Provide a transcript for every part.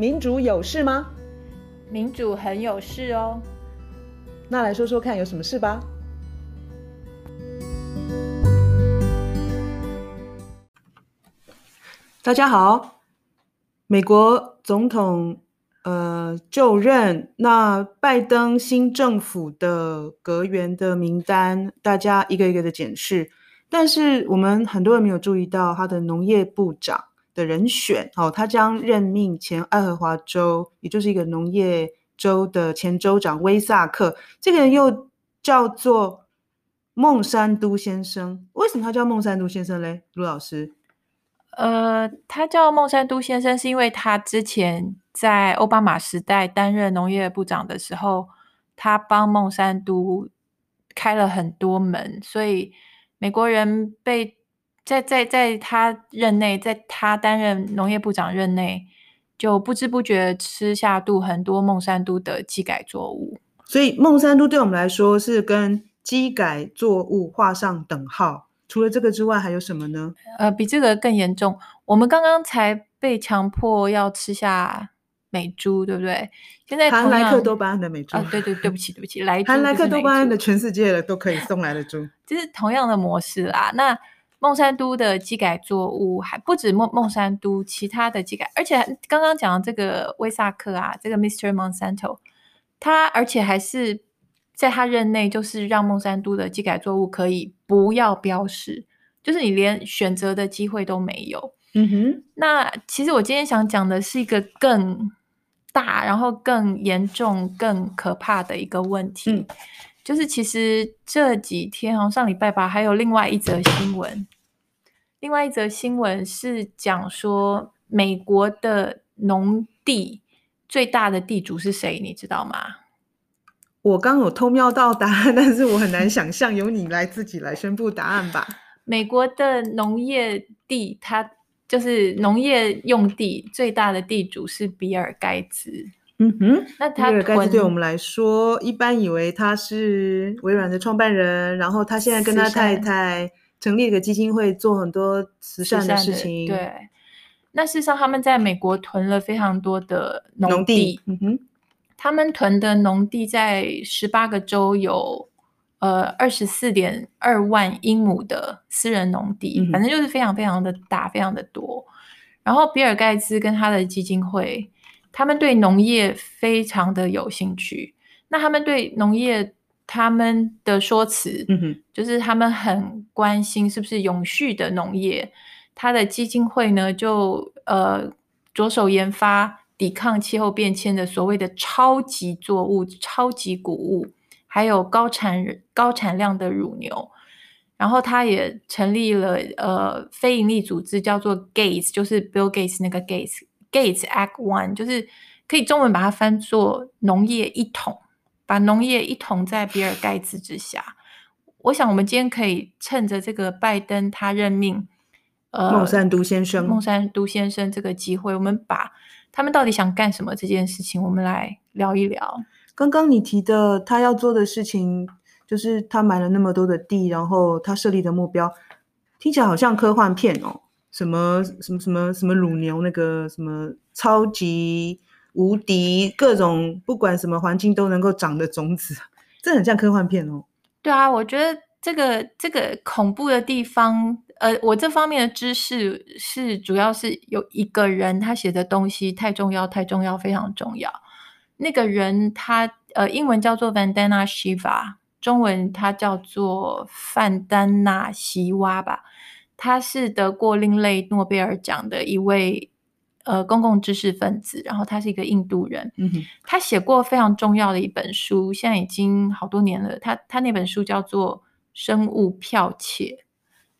民主有事吗？民主很有事哦。那来说说看，有什么事吧？大家好，美国总统呃就任，那拜登新政府的阁员的名单，大家一个一个的检视。但是我们很多人没有注意到他的农业部长。的人选，哦，他将任命前爱荷华州，也就是一个农业州的前州长威萨克。这个人又叫做孟山都先生。为什么他叫孟山都先生嘞？卢老师？呃，他叫孟山都先生，是因为他之前在奥巴马时代担任农业部长的时候，他帮孟山都开了很多门，所以美国人被。在在在他任内，在他担任农业部长任内，就不知不觉吃下肚很多孟山都的基改作物。所以孟山都对我们来说是跟基改作物画上等号。除了这个之外，还有什么呢？呃，比这个更严重。我们刚刚才被强迫要吃下美猪，对不对？现在含莱克多巴胺的美猪。啊，对对，对不起对不起，来含莱 克多巴胺的全世界的都可以送来的猪，就是同样的模式啦。那。孟山都的基改作物还不止孟孟山都，其他的基改，而且刚刚讲的这个威萨克啊，这个 Mr. Monsanto，他而且还是在他任内，就是让孟山都的基改作物可以不要标示，就是你连选择的机会都没有。嗯哼，那其实我今天想讲的是一个更大，然后更严重、更可怕的一个问题。嗯就是其实这几天，好像上礼拜吧，还有另外一则新闻。另外一则新闻是讲说，美国的农地最大的地主是谁？你知道吗？我刚有偷瞄到答案，但是我很难想象，由你来自己来宣布答案吧。美国的农业地，它就是农业用地最大的地主是比尔盖茨。嗯哼，那他比尔盖茨对我们来说，一般以为他是微软的创办人，然后他现在跟他太太成立一个基金会，做很多慈善的事情。对，那事实上他们在美国囤了非常多的农地。农地嗯哼，他们囤的农地在十八个州有呃二十四点二万英亩的私人农地，嗯，反正就是非常非常的大，非常的多。然后比尔盖茨跟他的基金会。他们对农业非常的有兴趣。那他们对农业，他们的说辞，嗯哼，就是他们很关心是不是永续的农业。他的基金会呢，就呃着手研发抵抗气候变迁的所谓的超级作物、超级谷物，还有高产高产量的乳牛。然后他也成立了呃非营利组织，叫做 Gates，就是 Bill Gates 那个 Gates。Gates Act One 就是可以中文把它翻作农业一统，把农业一统在比尔盖茨之下。我想我们今天可以趁着这个拜登他任命呃孟山都先生，孟山都先生这个机会，我们把他们到底想干什么这件事情，我们来聊一聊。刚刚你提的他要做的事情，就是他买了那么多的地，然后他设立的目标，听起来好像科幻片哦。什么什么什么什么乳牛那个什么超级无敌各种不管什么环境都能够长的种子，这很像科幻片哦。对啊，我觉得这个这个恐怖的地方，呃，我这方面的知识是主要是有一个人他写的东西太重要太重要非常重要。那个人他呃英文叫做 Vandana Shiva，中文他叫做范丹纳西娃吧。他是得过另类诺贝尔奖的一位呃公共知识分子，然后他是一个印度人。嗯哼，他写过非常重要的一本书，现在已经好多年了。他他那本书叫做《生物剽窃》，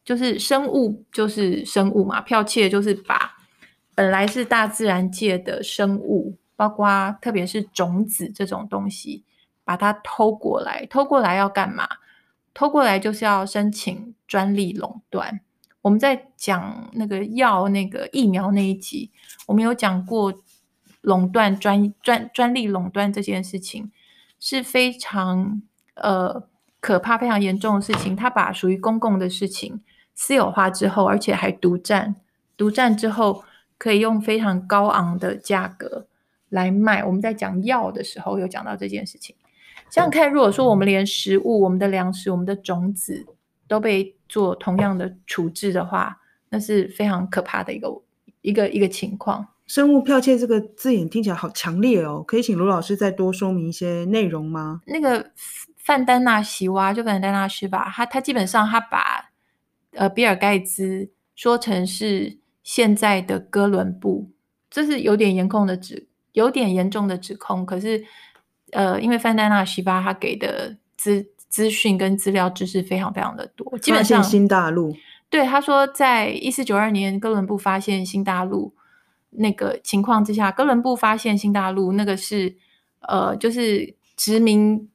就是生物就是生物嘛，剽窃就是把本来是大自然界的生物，包括特别是种子这种东西，把它偷过来。偷过来要干嘛？偷过来就是要申请专利垄断。我们在讲那个药、那个疫苗那一集，我们有讲过垄断专专专利垄断这件事情是非常呃可怕、非常严重的事情。他把属于公共的事情私有化之后，而且还独占，独占之后可以用非常高昂的价格来卖。我们在讲药的时候有讲到这件事情。想想看，如果说我们连食物、我们的粮食、我们的种子都被做同样的处置的话，那是非常可怕的一个一个一个情况。生物剽窃这个字眼听起来好强烈哦，可以请卢老师再多说明一些内容吗？那个范丹纳西娃就范丹纳西吧，他他基本上他把呃比尔盖茨说成是现在的哥伦布，这是有点严控的指，有点严重的指控。可是呃，因为范丹纳西巴他给的资资讯跟资料知识非常非常的多，基本上新大陆。对，他说在一四九二年哥伦布发现新大陆。那个情况之下，哥伦布发现新大陆，那个是呃，就是殖民，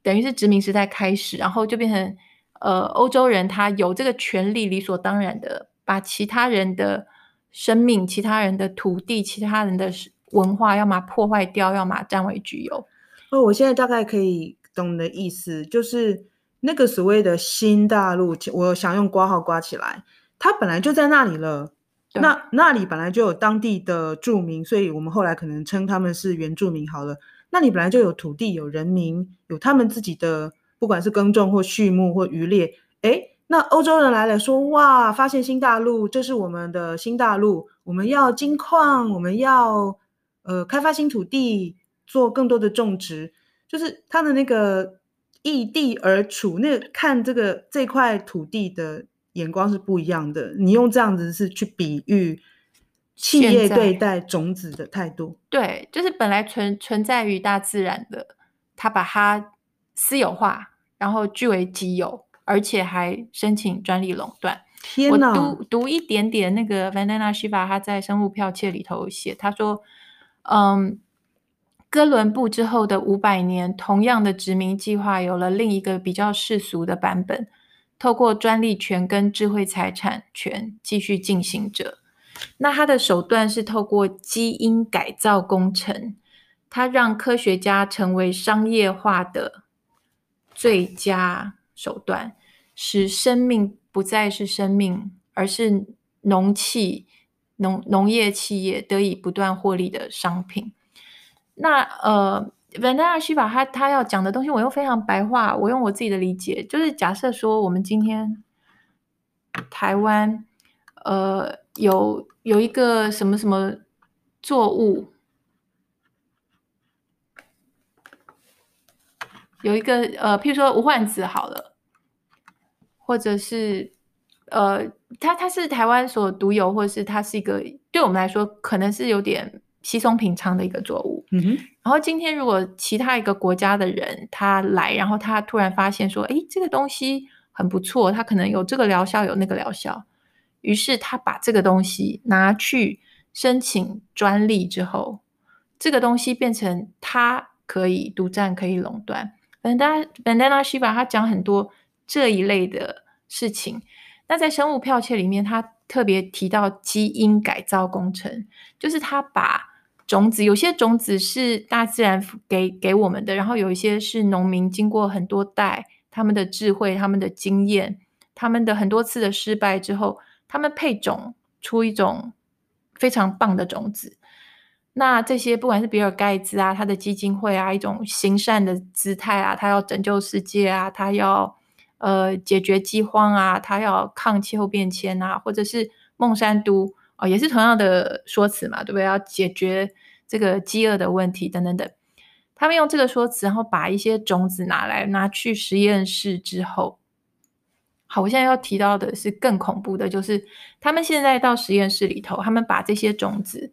等于是殖民时代开始，然后就变成呃，欧洲人他有这个权利，理所当然的把其他人的生命、其他人的土地、其他人的文化，要么破坏掉，要么占为己有。哦，我现在大概可以懂你的意思，就是那个所谓的新大陆，我想用刮号刮起来，它本来就在那里了。那那里本来就有当地的住民，所以我们后来可能称他们是原住民好了。那里本来就有土地、有人民、有他们自己的，不管是耕种或畜牧或渔猎。诶，那欧洲人来了，说哇，发现新大陆，这是我们的新大陆，我们要金矿，我们要呃开发新土地，做更多的种植，就是他的那个异地而处，那个看这个这块土地的。眼光是不一样的。你用这样子是去比喻企业对待种子的态度。对，就是本来存存在于大自然的，他把它私有化，然后据为己有，而且还申请专利垄断。天哪！我读读一点点那个 Vandana Shiva 他在《生物剽窃》里头写，他说：“嗯，哥伦布之后的五百年，同样的殖民计划有了另一个比较世俗的版本。”透过专利权跟智慧财产权继续进行着。那他的手段是透过基因改造工程，他让科学家成为商业化的最佳手段，使生命不再是生命，而是农企、农农业企业得以不断获利的商品。那呃。文丹纳西法他他要讲的东西，我用非常白话，我用我自己的理解，就是假设说，我们今天台湾呃有有一个什么什么作物，有一个呃，譬如说无患子好了，或者是呃，它它是台湾所独有，或者是它是一个对我们来说可能是有点稀松平常的一个作物，嗯哼。然后今天如果其他一个国家的人他来，然后他突然发现说，哎，这个东西很不错，他可能有这个疗效，有那个疗效，于是他把这个东西拿去申请专利之后，这个东西变成他可以独占，可以垄断。Vandana Vandana Shiva 他讲很多这一类的事情。那在生物剽窃里面，他特别提到基因改造工程，就是他把。种子，有些种子是大自然给给我们的，然后有一些是农民经过很多代，他们的智慧、他们的经验、他们的很多次的失败之后，他们配种出一种非常棒的种子。那这些不管是比尔盖茨啊，他的基金会啊，一种行善的姿态啊，他要拯救世界啊，他要呃解决饥荒啊，他要抗气候变迁啊，或者是孟山都。哦，也是同样的说辞嘛，对不对？要解决这个饥饿的问题，等等等。他们用这个说辞，然后把一些种子拿来拿去实验室之后，好，我现在要提到的是更恐怖的，就是他们现在到实验室里头，他们把这些种子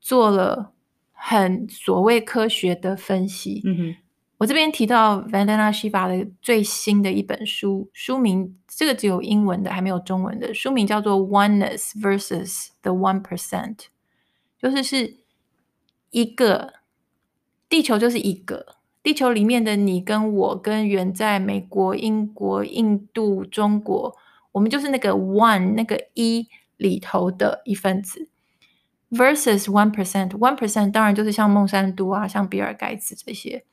做了很所谓科学的分析。嗯哼。我这边提到 Vandana Shiva 的最新的一本书，书名这个只有英文的，还没有中文的。书名叫做《Oneness versus the One Percent》，就是是一个地球就是一个地球里面的你跟我跟远在美国、英国、印度、中国，我们就是那个 One 那个一里头的一份子，versus One Percent。One Percent 当然就是像孟山都啊，像比尔盖茨这些。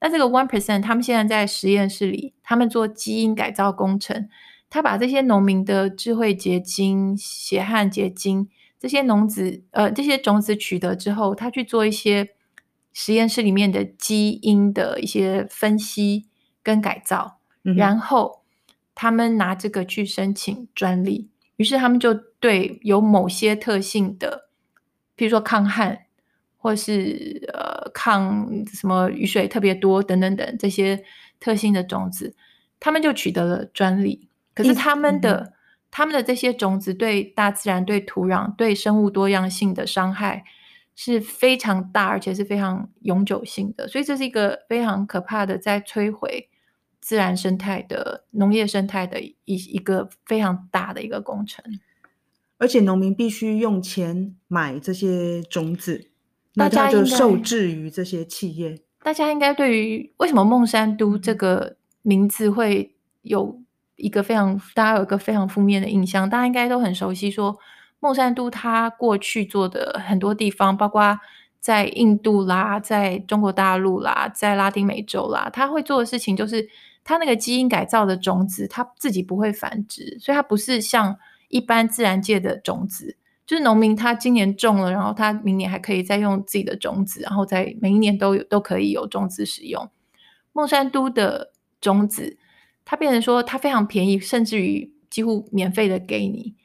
那这个 one percent，他们现在在实验室里，他们做基因改造工程，他把这些农民的智慧结晶、血汗结晶，这这些农子呃这些种子取得之后，他去做一些实验室里面的基因的一些分析跟改造，嗯、然后他们拿这个去申请专利，于是他们就对有某些特性的，比如说抗旱。或是呃抗什么雨水特别多等等等这些特性的种子，他们就取得了专利。可是他们的、嗯、他们的这些种子对大自然、对土壤、对生物多样性的伤害是非常大，而且是非常永久性的。所以这是一个非常可怕的，在摧毁自然生态的农业生态的一一个非常大的一个工程。而且农民必须用钱买这些种子。那他就受制于这些企业。大家应该对于为什么孟山都这个名字会有一个非常，大家有一个非常负面的印象。大家应该都很熟悉，说孟山都他过去做的很多地方，包括在印度啦，在中国大陆啦，在拉丁美洲啦，他会做的事情就是，他那个基因改造的种子，他自己不会繁殖，所以它不是像一般自然界的种子。就是农民，他今年种了，然后他明年还可以再用自己的种子，然后在每一年都有都可以有种子使用。孟山都的种子，它变成说它非常便宜，甚至于几乎免费的给你。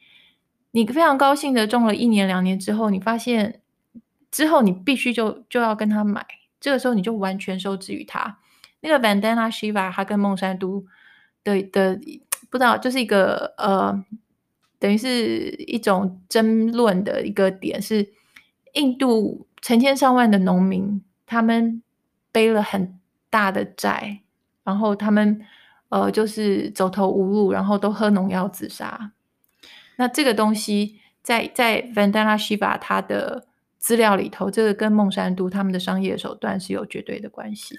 你非常高兴的种了一年两年之后，你发现之后你必须就就要跟他买，这个时候你就完全受制于他。那个 Vandana Shiva 他跟孟山都的的不知道就是一个呃。等于是一种争论的一个点，是印度成千上万的农民，他们背了很大的债，然后他们呃就是走投无路，然后都喝农药自杀。那这个东西在在 Vandana Shiva 他的资料里头，这个跟孟山都他们的商业手段是有绝对的关系。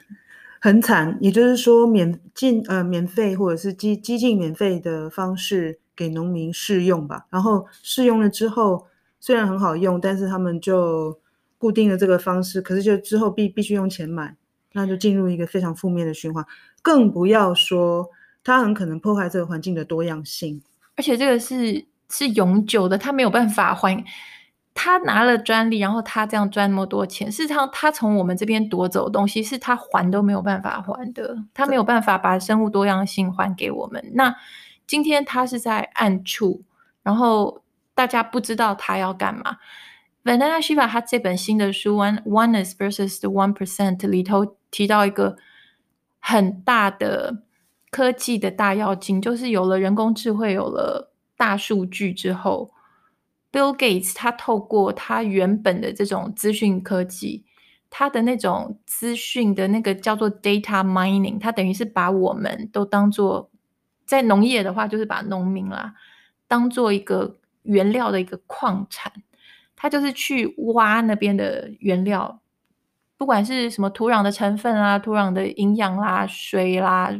很惨，也就是说免进呃免费或者是激激进免费的方式。给农民试用吧，然后试用了之后，虽然很好用，但是他们就固定了这个方式，可是就之后必必须用钱买，那就进入一个非常负面的循环。更不要说它很可能破坏这个环境的多样性，而且这个是是永久的，他没有办法还。他拿了专利，然后他这样赚那么多钱，事实上他从我们这边夺走的东西，是他还都没有办法还的，他没有办法把生物多样性还给我们。那。今天他是在暗处，然后大家不知道他要干嘛。Vanessa Shiva 他这本新的书《One Oneness versus the One Percent》里头提到一个很大的科技的大跃进，就是有了人工智慧，有了大数据之后，Bill Gates 他透过他原本的这种资讯科技，他的那种资讯的那个叫做 data mining，他等于是把我们都当做。在农业的话，就是把农民啦当做一个原料的一个矿产，他就是去挖那边的原料，不管是什么土壤的成分啦、土壤的营养啦、水啦、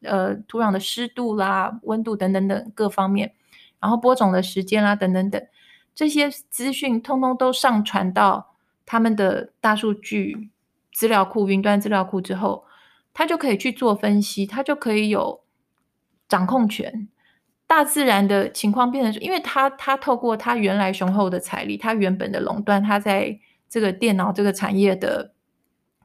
呃土壤的湿度啦、温度等等等各方面，然后播种的时间啦等等等，这些资讯通通都上传到他们的大数据资料库、云端资料库之后，他就可以去做分析，他就可以有。掌控权，大自然的情况变成，因为他他透过他原来雄厚的财力，他原本的垄断，他在这个电脑这个产业的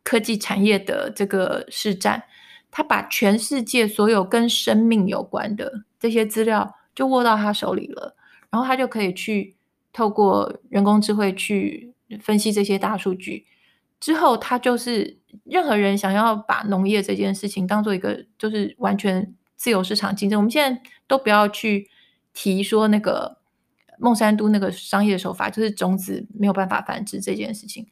科技产业的这个市占，他把全世界所有跟生命有关的这些资料就握到他手里了，然后他就可以去透过人工智慧去分析这些大数据，之后他就是任何人想要把农业这件事情当做一个就是完全。自由市场竞争，我们现在都不要去提说那个孟山都那个商业手法，就是种子没有办法繁殖这件事情。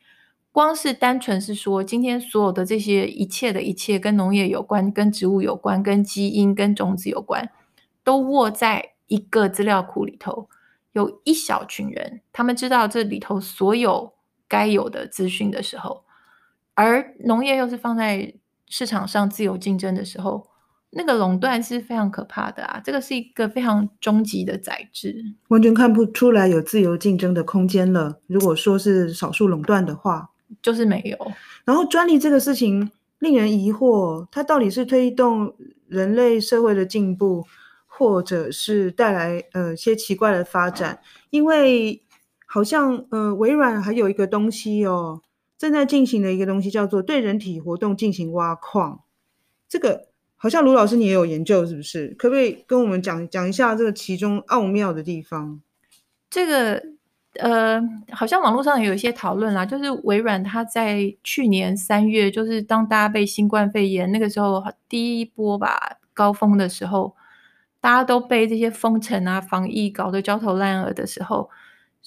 光是单纯是说，今天所有的这些一切的一切跟农业有关、跟植物有关、跟基因、跟种子有关，都握在一个资料库里头，有一小群人，他们知道这里头所有该有的资讯的时候，而农业又是放在市场上自由竞争的时候。那个垄断是非常可怕的啊！这个是一个非常终极的宰制，完全看不出来有自由竞争的空间了。如果说是少数垄断的话，就是没有。然后专利这个事情令人疑惑，它到底是推动人类社会的进步，或者是带来呃一些奇怪的发展？因为好像呃，微软还有一个东西哦，正在进行的一个东西叫做对人体活动进行挖矿。这个好像卢老师你也有研究，是不是？可不可以跟我们讲讲一下这个其中奥妙的地方？这个呃，好像网络上也有一些讨论啦，就是微软它在去年三月，就是当大家被新冠肺炎那个时候第一波吧高峰的时候，大家都被这些封城啊、防疫搞得焦头烂额的时候。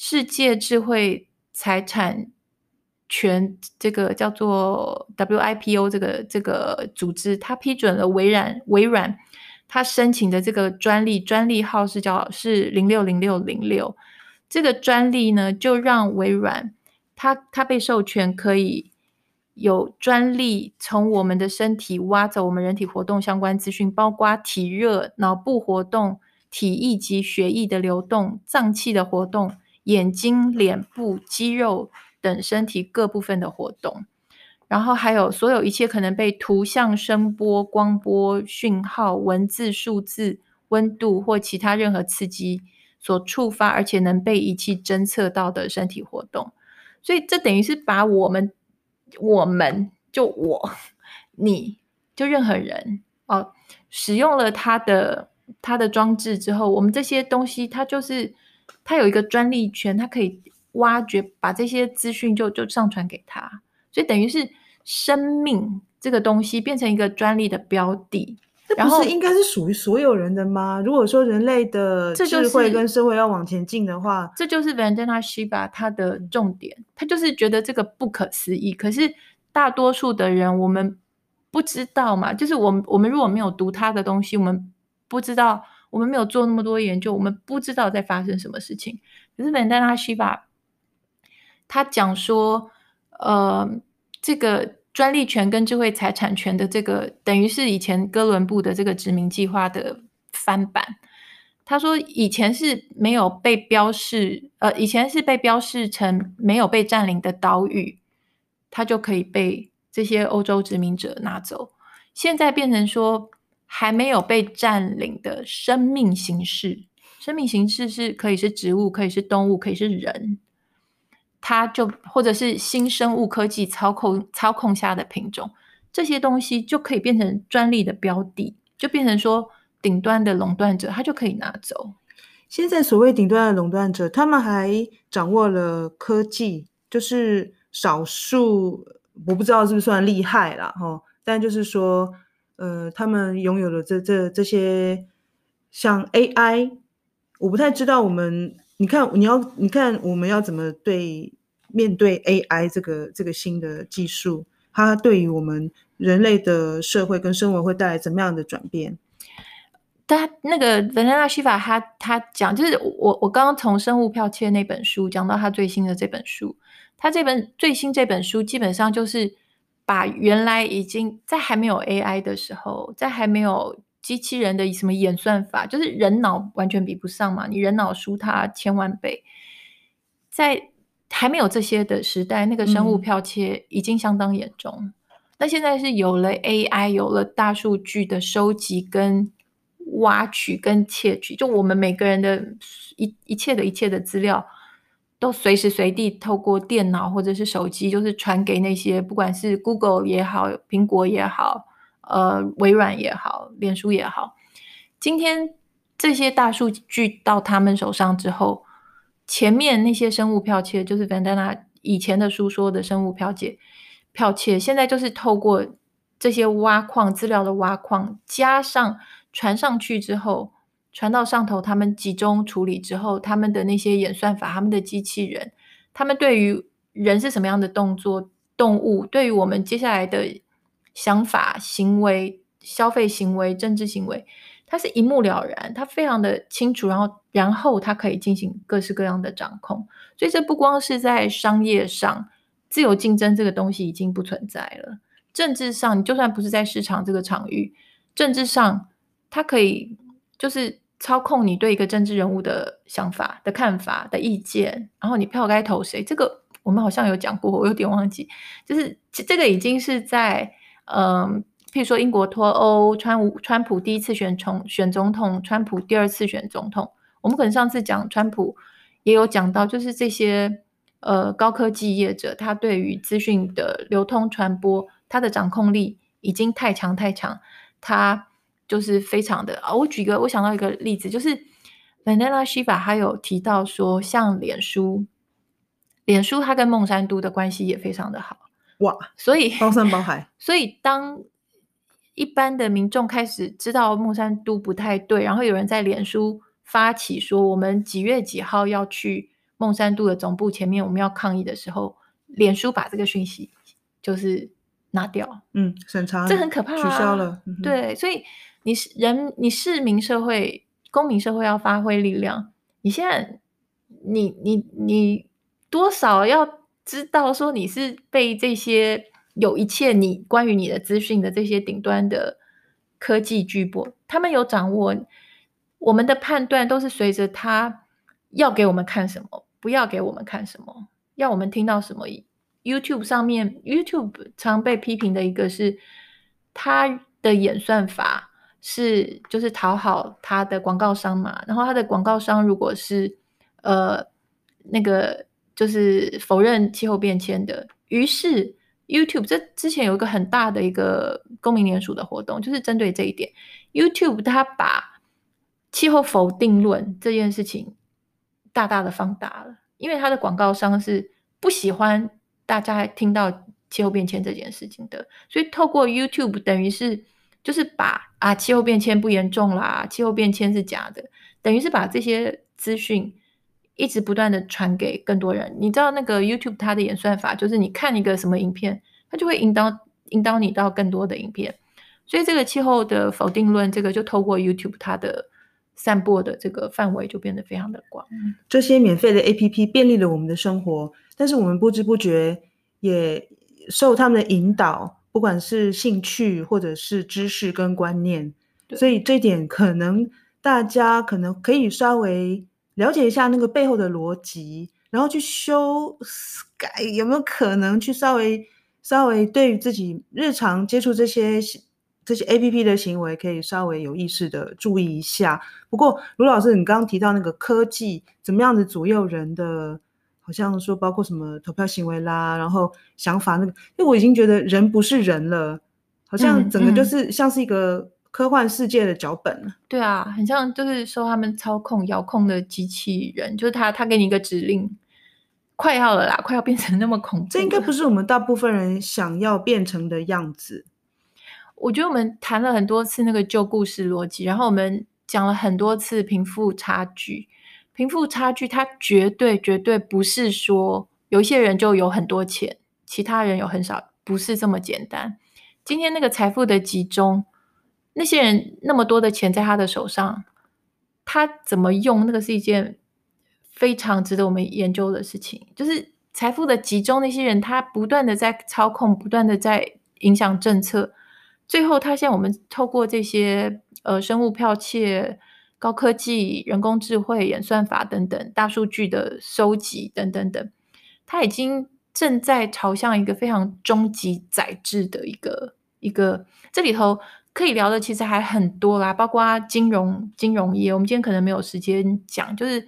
世界智慧财产全这个叫做 WIPO 这个这个组织，它批准了微软微软它申请的这个专利，专利号是叫是零六零六零六。这个专利呢，就让微软它它被授权可以有专利从我们的身体挖走我们人体活动相关资讯，包括体热、脑部活动、体液及血液的流动、脏器的活动。眼睛、脸部、肌肉等身体各部分的活动，然后还有所有一切可能被图像、声波、光波、讯号、文字、数字、温度或其他任何刺激所触发，而且能被仪器侦测到的身体活动。所以这等于是把我们、我们就我、你就任何人哦，使用了它的它的装置之后，我们这些东西它就是。它有一个专利权，它可以挖掘，把这些资讯就就上传给他，所以等于是生命这个东西变成一个专利的标的。这不是应该是属于所有人的吗？如果说人类的智慧跟社会要往前进的话，这就是 Vandana Shiva 他的重点，他就是觉得这个不可思议。可是大多数的人我们不知道嘛，就是我们我们如果没有读他的东西，我们不知道。我们没有做那么多研究，我们不知道在发生什么事情。可是 Vandana Shiva 他讲说，呃，这个专利权跟智慧财产权的这个，等于是以前哥伦布的这个殖民计划的翻版。他说以前是没有被标示，呃，以前是被标示成没有被占领的岛屿，它就可以被这些欧洲殖民者拿走。现在变成说。还没有被占领的生命形式，生命形式是可以是植物，可以是动物，可以是人，它就或者是新生物科技操控操控下的品种，这些东西就可以变成专利的标的，就变成说顶端的垄断者，他就可以拿走。现在所谓顶端的垄断者，他们还掌握了科技，就是少数，我不知道是不是算厉害啦，哈，但就是说。呃，他们拥有了这这这些像 AI，我不太知道我们，你看你要你看我们要怎么对面对 AI 这个这个新的技术，它对于我们人类的社会跟生活会带来怎么样的转变？他那个 Vanessa，他他讲，就是我我刚刚从生物剽窃那本书讲到他最新的这本书，他这本最新这本书基本上就是。把原来已经在还没有 AI 的时候，在还没有机器人的什么演算法，就是人脑完全比不上嘛，你人脑输它千万倍。在还没有这些的时代，那个生物剽窃已经相当严重。嗯。那现在是有了 AI，有了大数据的收集跟挖取跟窃取，就我们每个人的一一切的一切的资料。都随时随地透过电脑或者是手机，就是传给那些不管是 Google 也好、苹果也好、呃微软也好、脸书也好。今天这些大数据到他们手上之后，前面那些生物剽窃，就是 Vandana 以前的书说的生物剽窃，剽窃现在就是透过这些挖矿资料的挖矿，加上传上去之后。传到上头，他们集中处理之后，他们的那些演算法，他们的机器人，他们对于人是什么样的动作、动物，对于我们接下来的想法、行为、消费行为、政治行为，它是一目了然，它非常的清楚，然后，然后它可以进行各式各样的掌控。所以，这不光是在商业上，自由竞争这个东西已经不存在了。政治上，你就算不是在市场这个场域，政治上，它可以就是。操控你对一个政治人物的想法、的看法、的意见，然后你票该投谁？这个我们好像有讲过，我有点忘记。就是这个已经是在嗯，譬如说英国脱欧，川川普第一次选从选总统，川普第二次选总统。我们可能上次讲川普也有讲到，就是这些呃高科技业者，他对于资讯的流通传播，他的掌控力已经太强太强，他就是非常的啊。我举个，我想到一个例子，就是 Vandana Shiva 他有提到说，像脸书，脸书它跟孟山都的关系也非常的好。哇，所以包山包海。所以当一般的民众开始知道孟山都不太对，然后有人在脸书发起说，我们几月几号要去孟山都的总部前面，我们要抗议的时候，脸书把这个讯息就是拿掉，嗯，审查，这很可怕啊，取消了。嗯、对，所以你是人，你市民社会、公民社会要发挥力量。你现在，你你你多少要知道说你是被这些。有一切你关于你的资讯的这些顶端的科技巨擘，他们有掌握我们的判断，都是随着他要给我们看什么，不要给我们看什么，要我们听到什么。YouTube 上面，YouTube 常被批评的一个是它的演算法是就是讨好它的广告商嘛，然后它的广告商如果是呃那个就是否认气候变迁的，于是。YouTube 这之前有一个很大的一个公民联署的活动，就是针对这一点。YouTube 它把气候否定论这件事情大大的放大了，因为它的广告商是不喜欢大家听到气候变迁这件事情的，所以透过 YouTube 等于是就是把啊气候变迁不严重啦，气候变迁是假的，等于是把这些资讯。一直不断的传给更多人，你知道那个 YouTube 它的演算法，就是你看一个什么影片，它就会引导引导你到更多的影片。所以这个气候的否定论，这个就透过 YouTube 它的散播的这个范围就变得非常的广。这些免费的 APP 便利了我们的生活，但是我们不知不觉也受他们的引导，不管是兴趣或者是知识跟观念，所以这一点可能大家可能可以稍微。了解一下那个背后的逻辑，然后去修改，有没有可能去稍微稍微对于自己日常接触这些这些 APP 的行为，可以稍微有意识的注意一下。不过卢老师，你刚刚提到那个科技怎么样子左右人的，好像说包括什么投票行为啦，然后想法那个，因为我已经觉得人不是人了，好像整个就是像是一个。嗯嗯科幻世界的脚本，对啊，很像就是受他们操控、遥控的机器人，就是他，他给你一个指令，快要了啦，快要变成那么恐怖。这应该不是我们大部分人想要变成的样子。我觉得我们谈了很多次那个旧故事逻辑，然后我们讲了很多次贫富差距。贫富差距，它绝对绝对不是说有一些人就有很多钱，其他人有很少，不是这么简单。今天那个财富的集中。那些人那么多的钱在他的手上，他怎么用？那个是一件非常值得我们研究的事情。就是财富的集中，那些人他不断的在操控，不断的在影响政策。最后，他现在我们透过这些呃生物剽窃、高科技、人工智慧、演算法等等大数据的收集等等等，他已经正在朝向一个非常终极宰制的一个一个这里头。可以聊的其实还很多啦，包括金融金融业，我们今天可能没有时间讲，就是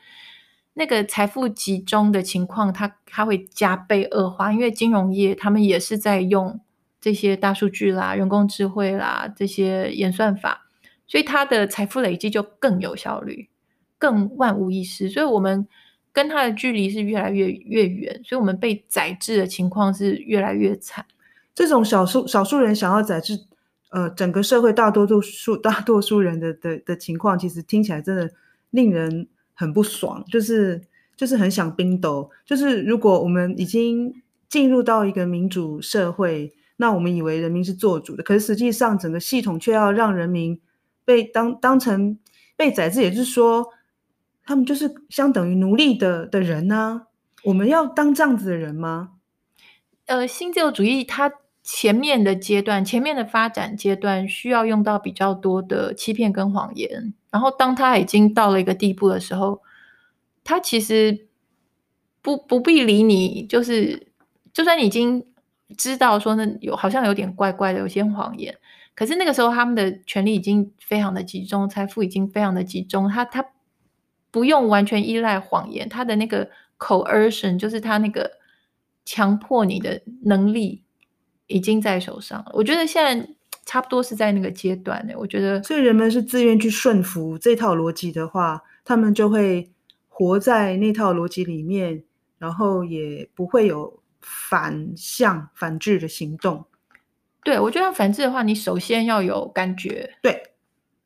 那个财富集中的情况，它它会加倍恶化，因为金融业他们也是在用这些大数据啦、人工智慧啦这些演算法，所以它的财富累积就更有效率，更万无一失，所以我们跟它的距离是越来越越远，所以我们被宰制的情况是越来越惨。这种少数少数人想要宰制。呃，整个社会大多数大多数人的的的情况，其实听起来真的令人很不爽，就是就是很想冰斗。就是如果我们已经进入到一个民主社会，那我们以为人民是做主的，可是实际上整个系统却要让人民被当当成被宰制，也就是说，他们就是相等于奴隶的的人呢、我们要当这样子的人吗？呃，新自由主义它。前面的阶段，前面的发展阶段需要用到比较多的欺骗跟谎言，然后当他已经到了一个地步的时候，他其实不不必理你，就是就算你已经知道说那有好像有点怪怪的，有些谎言，可是那个时候他们的权力已经非常的集中，财富已经非常的集中，他他不用完全依赖谎言，他的那个 coercion 就是他那个强迫你的能力已经在手上了。我觉得现在差不多是在那个阶段呢。我觉得，所以人们是自愿去顺服这套逻辑的话，他们就会活在那套逻辑里面，然后也不会有反向反制的行动。对，我觉得反制的话，你首先要有感觉，对，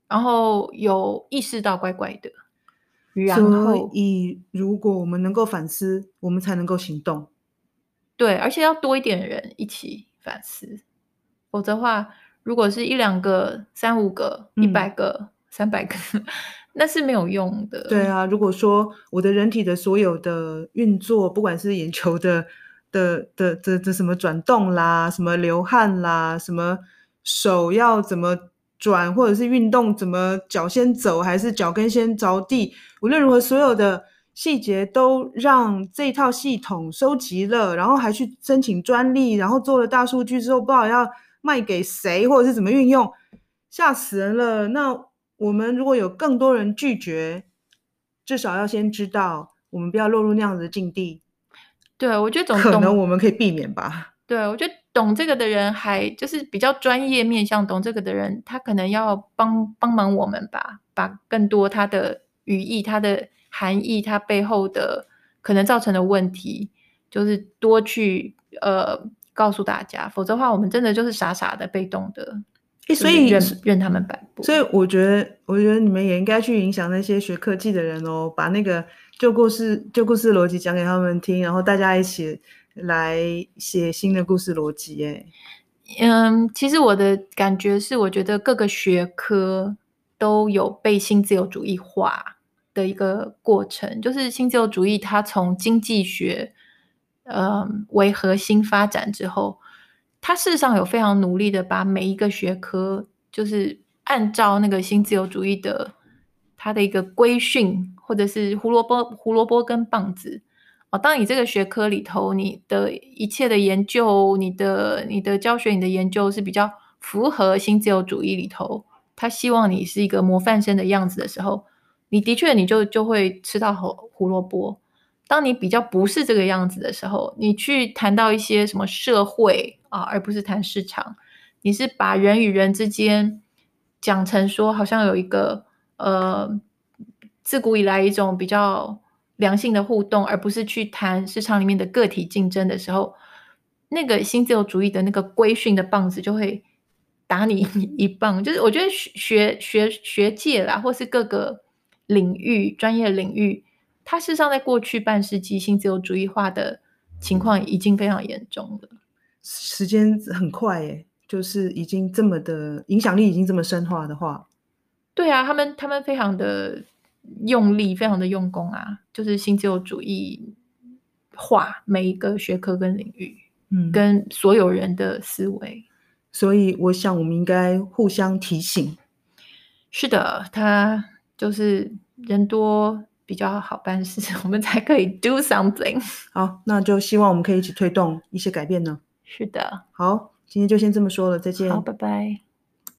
然后有意识到怪怪的。然后，所以如果我们能够反思，我们才能够行动。对，而且要多一点人一起反思，否则的话，如果是一两个、三五个、一百个、嗯、三百个，那是没有用的。对啊，如果说我的人体的所有的运作，不管是眼球的的的的的什么转动啦，什么流汗啦，什么手要怎么。转或者是运动，怎么脚先走还是脚跟先着地？无论如何，所有的细节都让这套系统收集了，然后还去申请专利，然后做了大数据之后，不知道要卖给谁或者是怎么运用，吓死人了。那我们如果有更多人拒绝，至少要先知道，我们不要落入那样子的境地。对，我觉得 总可能我们可以避免吧。对，我觉得。懂这个的人，还就是比较专业面向懂这个的人，他可能要帮帮忙我们吧，把更多他的语义、他的含义、它背后的可能造成的问题，就是多去呃告诉大家，否则的话，我们真的就是傻傻的、被动的，所以任任他们摆布。所以我觉得，我觉得你们也应该去影响那些学科技的人哦，把那个旧故事、旧故事逻辑讲给他们听，然后大家一起。来写新的故事逻辑，哎，嗯，其实我的感觉是，我觉得各个学科都有被新自由主义化的一个过程，就是新自由主义它从经济学，嗯，为核心发展之后，它事实上有非常努力的把每一个学科，就是按照那个新自由主义的它的一个规训，或者是胡萝卜胡萝卜跟棒子。哦当你这个学科里头，你的一切的研究，你的你的教学，你的研究是比较符合新自由主义里头，他希望你是一个模范生的样子的时候，你的确你就就会吃到胡胡萝卜。当你比较不是这个样子的时候，你去谈到一些什么社会啊，而不是谈市场，你是把人与人之间讲成说好像有一个呃，自古以来一种比较。良性的互动，而不是去谈市场里面的个体竞争的时候，那个新自由主义的那个规训的棒子就会打你 一棒。就是我觉得学学学学界啦，或是各个领域专业领域，它事实上在过去半世纪新自由主义化的情况已经非常严重了。时间很快耶，就是已经这么的影响力已经这么深化的话，对啊，他们他们非常的。用力非常的用功啊，就是新自由主义化每一个学科跟领域，嗯，跟所有人的思维。所以我想我们应该互相提醒。是的，他就是人多比较好办事，我们才可以 do something。好，那就希望我们可以一起推动一些改变呢。是的，好，今天就先这么说了，再见。好，拜拜。